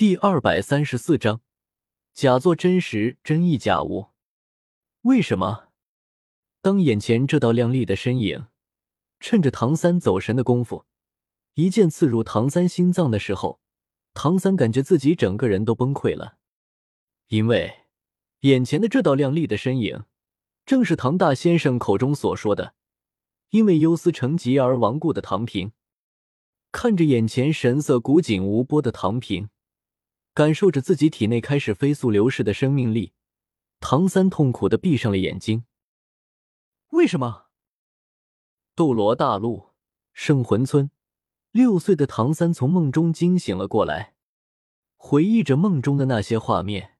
第二百三十四章，假作真实，真亦假物。为什么？当眼前这道亮丽的身影，趁着唐三走神的功夫，一剑刺入唐三心脏的时候，唐三感觉自己整个人都崩溃了。因为眼前的这道亮丽的身影，正是唐大先生口中所说的，因为忧思成疾而亡故的唐平。看着眼前神色古井无波的唐平。感受着自己体内开始飞速流逝的生命力，唐三痛苦的闭上了眼睛。为什么？斗罗大陆圣魂村，六岁的唐三从梦中惊醒了过来，回忆着梦中的那些画面，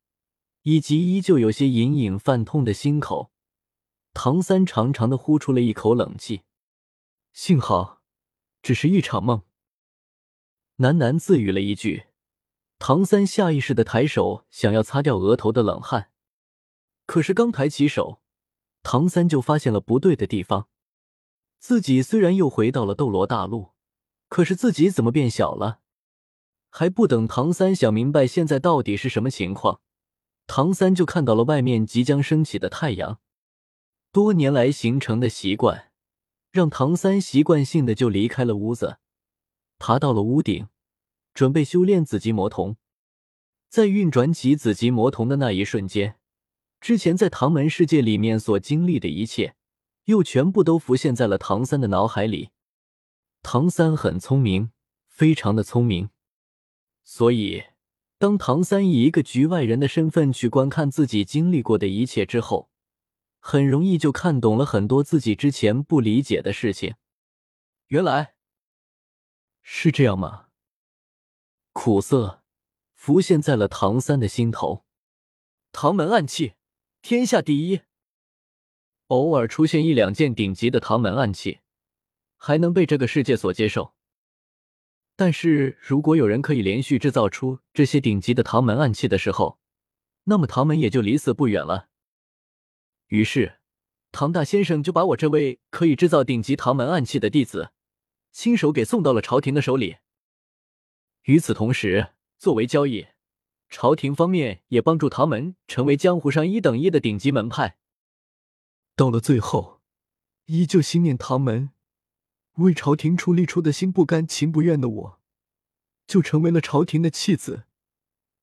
以及依旧有些隐隐泛痛的心口，唐三长长的呼出了一口冷气。幸好，只是一场梦。喃喃自语了一句。唐三下意识的抬手，想要擦掉额头的冷汗，可是刚抬起手，唐三就发现了不对的地方。自己虽然又回到了斗罗大陆，可是自己怎么变小了？还不等唐三想明白现在到底是什么情况，唐三就看到了外面即将升起的太阳。多年来形成的习惯，让唐三习惯性的就离开了屋子，爬到了屋顶。准备修炼紫极魔瞳，在运转起紫极魔瞳的那一瞬间，之前在唐门世界里面所经历的一切，又全部都浮现在了唐三的脑海里。唐三很聪明，非常的聪明，所以当唐三以一个局外人的身份去观看自己经历过的一切之后，很容易就看懂了很多自己之前不理解的事情。原来是这样吗？苦涩浮现在了唐三的心头。唐门暗器，天下第一。偶尔出现一两件顶级的唐门暗器，还能被这个世界所接受。但是如果有人可以连续制造出这些顶级的唐门暗器的时候，那么唐门也就离死不远了。于是，唐大先生就把我这位可以制造顶级唐门暗器的弟子，亲手给送到了朝廷的手里。与此同时，作为交易，朝廷方面也帮助唐门成为江湖上一等一的顶级门派。到了最后，依旧心念唐门，为朝廷出力出的心不甘情不愿的我，就成为了朝廷的弃子，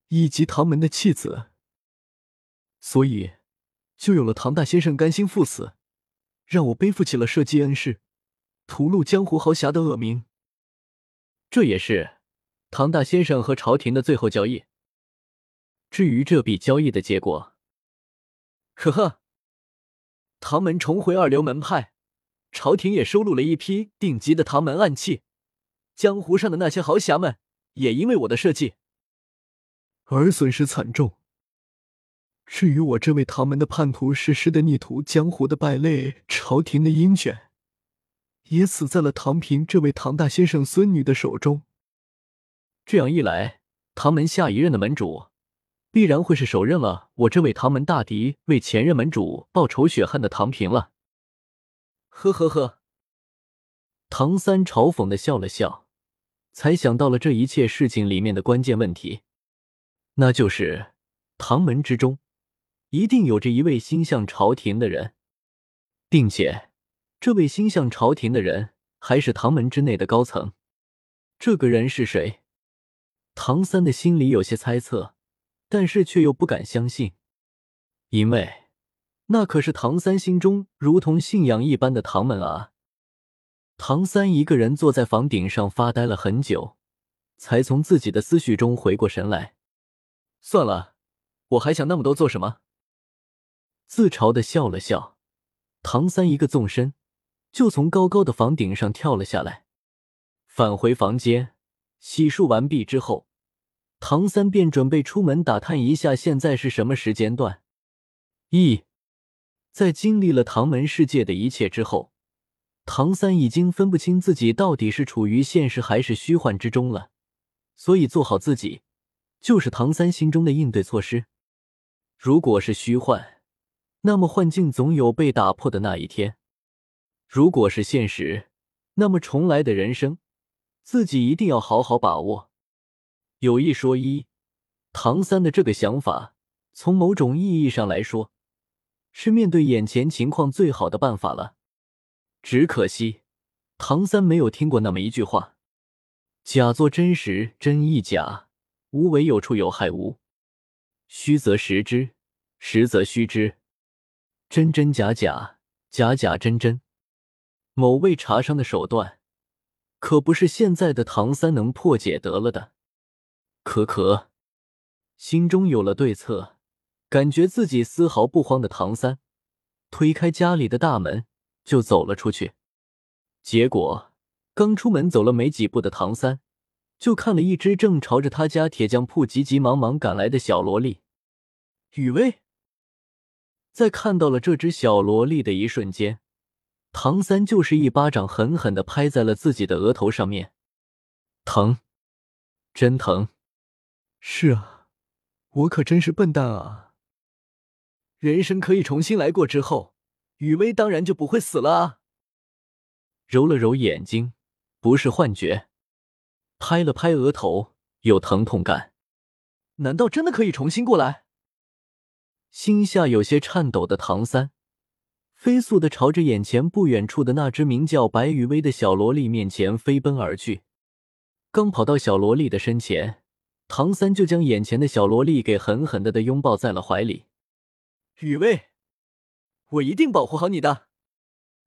以及唐门的弃子。所以，就有了唐大先生甘心赴死，让我背负起了社稷恩师，屠戮江湖豪侠的恶名。这也是。唐大先生和朝廷的最后交易。至于这笔交易的结果，呵呵，唐门重回二流门派，朝廷也收录了一批顶级的唐门暗器，江湖上的那些豪侠们也因为我的设计而损失惨重。至于我这位唐门的叛徒实施的逆徒，江湖的败类，朝廷的鹰犬，也死在了唐平这位唐大先生孙女的手中。这样一来，唐门下一任的门主必然会是首任了我这位唐门大敌为前任门主报仇雪恨的唐平了。呵呵呵，唐三嘲讽的笑了笑，才想到了这一切事情里面的关键问题，那就是唐门之中一定有着一位心向朝廷的人，并且这位心向朝廷的人还是唐门之内的高层。这个人是谁？唐三的心里有些猜测，但是却又不敢相信，因为那可是唐三心中如同信仰一般的唐门啊！唐三一个人坐在房顶上发呆了很久，才从自己的思绪中回过神来。算了，我还想那么多做什么？自嘲的笑了笑，唐三一个纵身，就从高高的房顶上跳了下来，返回房间，洗漱完毕之后。唐三便准备出门打探一下，现在是什么时间段？一，在经历了唐门世界的一切之后，唐三已经分不清自己到底是处于现实还是虚幻之中了。所以做好自己，就是唐三心中的应对措施。如果是虚幻，那么幻境总有被打破的那一天；如果是现实，那么重来的人生，自己一定要好好把握。有一说一，唐三的这个想法，从某种意义上来说，是面对眼前情况最好的办法了。只可惜，唐三没有听过那么一句话：“假作真时真亦假，无为有处有害无。虚则实之，实则虚之。真真假假，假假真真。”某位茶商的手段，可不是现在的唐三能破解得了的。可可心中有了对策，感觉自己丝毫不慌的唐三，推开家里的大门就走了出去。结果刚出门走了没几步的唐三，就看了一只正朝着他家铁匠铺急急忙忙赶来的小萝莉雨薇。在看到了这只小萝莉的一瞬间。唐三就是一巴掌狠狠的拍在了自己的额头上面，疼，真疼！是啊，我可真是笨蛋啊！人生可以重新来过之后，雨薇当然就不会死了啊！揉了揉眼睛，不是幻觉，拍了拍额头，有疼痛感，难道真的可以重新过来？心下有些颤抖的唐三。飞速的朝着眼前不远处的那只名叫白雨薇的小萝莉面前飞奔而去。刚跑到小萝莉的身前，唐三就将眼前的小萝莉给狠狠的的拥抱在了怀里。雨薇，我一定保护好你的，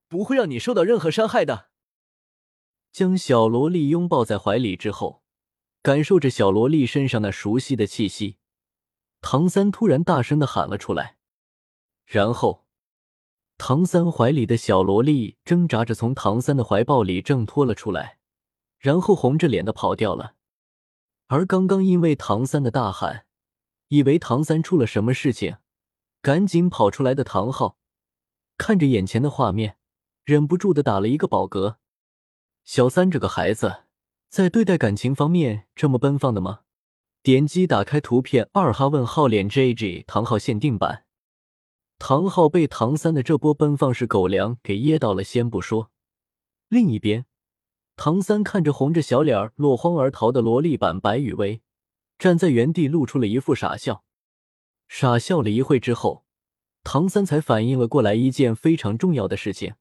不会让你受到任何伤害的。将小萝莉拥抱在怀里之后，感受着小萝莉身上那熟悉的气息，唐三突然大声的喊了出来，然后。唐三怀里的小萝莉挣扎着从唐三的怀抱里挣脱了出来，然后红着脸的跑掉了。而刚刚因为唐三的大喊，以为唐三出了什么事情，赶紧跑出来的唐昊，看着眼前的画面，忍不住的打了一个饱嗝。小三这个孩子，在对待感情方面这么奔放的吗？点击打开图片，二哈问号脸 JG 唐昊限定版。唐昊被唐三的这波奔放式狗粮给噎到了，先不说。另一边，唐三看着红着小脸落荒而逃的萝莉版白雨薇，站在原地露出了一副傻笑。傻笑了一会之后，唐三才反应了过来一件非常重要的事情，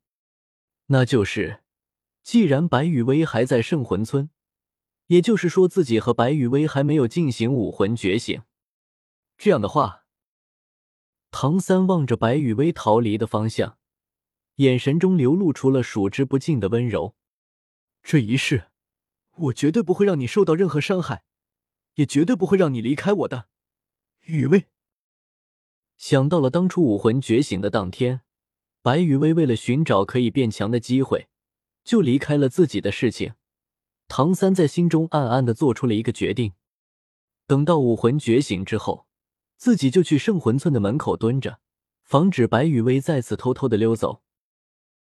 那就是，既然白雨薇还在圣魂村，也就是说自己和白雨薇还没有进行武魂觉醒。这样的话。唐三望着白雨薇逃离的方向，眼神中流露出了数之不尽的温柔。这一世，我绝对不会让你受到任何伤害，也绝对不会让你离开我的，雨薇。想到了当初武魂觉醒的当天，白雨薇为了寻找可以变强的机会，就离开了自己的事情。唐三在心中暗暗的做出了一个决定：等到武魂觉醒之后。自己就去圣魂村的门口蹲着，防止白雨薇再次偷偷的溜走。